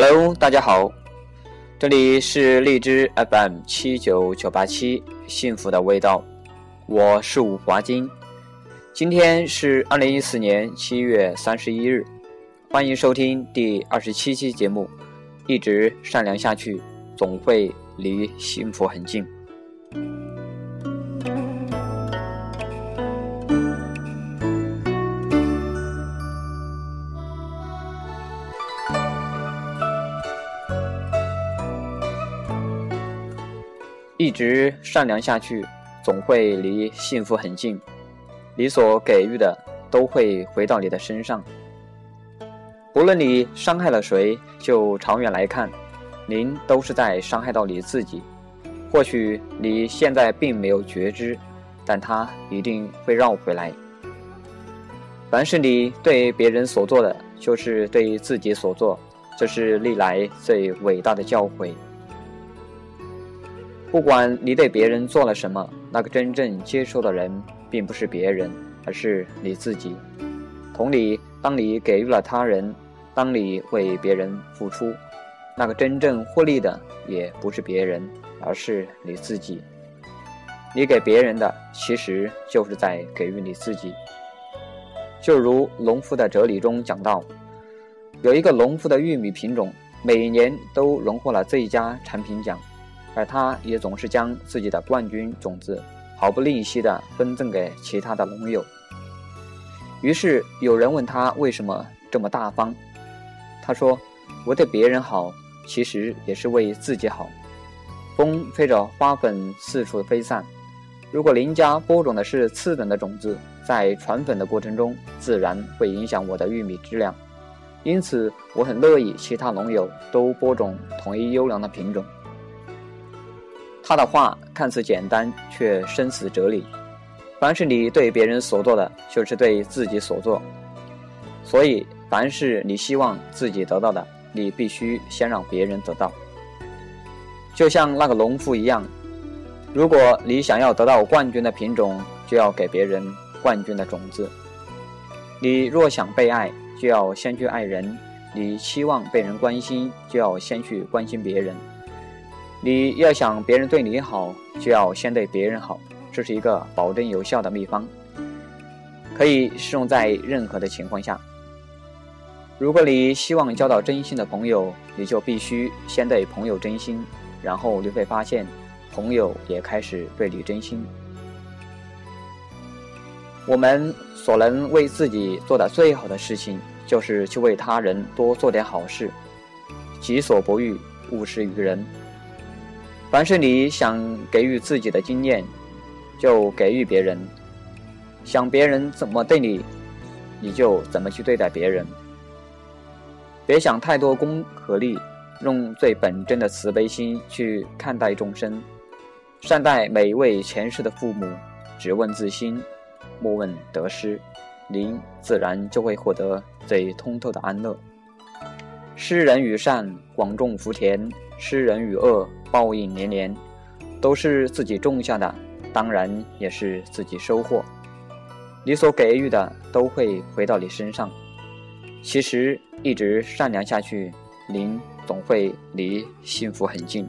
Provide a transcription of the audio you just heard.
Hello，大家好，这里是荔枝 FM 七九九八七幸福的味道，我是武华金，今天是二零一四年七月三十一日，欢迎收听第二十七期节目，一直善良下去，总会离幸福很近。一直善良下去，总会离幸福很近。你所给予的都会回到你的身上。不论你伤害了谁，就长远来看，您都是在伤害到你自己。或许你现在并没有觉知，但它一定会绕回来。凡是你对别人所做的，就是对自己所做，这是历来最伟大的教诲。不管你对别人做了什么，那个真正接受的人并不是别人，而是你自己。同理，当你给予了他人，当你为别人付出，那个真正获利的也不是别人，而是你自己。你给别人的，其实就是在给予你自己。就如农夫的哲理中讲到，有一个农夫的玉米品种，每年都荣获了最佳产品奖。而他也总是将自己的冠军种子毫不吝惜地分赠给其他的农友。于是有人问他为什么这么大方，他说：“我对别人好，其实也是为自己好。风吹着花粉四处飞散，如果邻家播种的是次等的种子，在传粉的过程中，自然会影响我的玉米质量。因此，我很乐意其他农友都播种同一优良的品种。”他的话看似简单，却深思哲理。凡是你对别人所做的，就是对自己所做。所以，凡是你希望自己得到的，你必须先让别人得到。就像那个农夫一样，如果你想要得到冠军的品种，就要给别人冠军的种子。你若想被爱，就要先去爱人；你期望被人关心，就要先去关心别人。你要想别人对你好，就要先对别人好，这是一个保证有效的秘方，可以适用在任何的情况下。如果你希望交到真心的朋友，你就必须先对朋友真心，然后你会发现，朋友也开始对你真心。我们所能为自己做的最好的事情，就是去为他人多做点好事。己所不欲，勿施于人。凡是你想给予自己的经验，就给予别人；想别人怎么对你，你就怎么去对待别人。别想太多功和利，用最本真的慈悲心去看待众生，善待每一位前世的父母。只问自心，莫问得失，您自然就会获得最通透的安乐。施人与善，广种福田；施人与恶，报应连连。都是自己种下的，当然也是自己收获。你所给予的，都会回到你身上。其实，一直善良下去，您总会离幸福很近。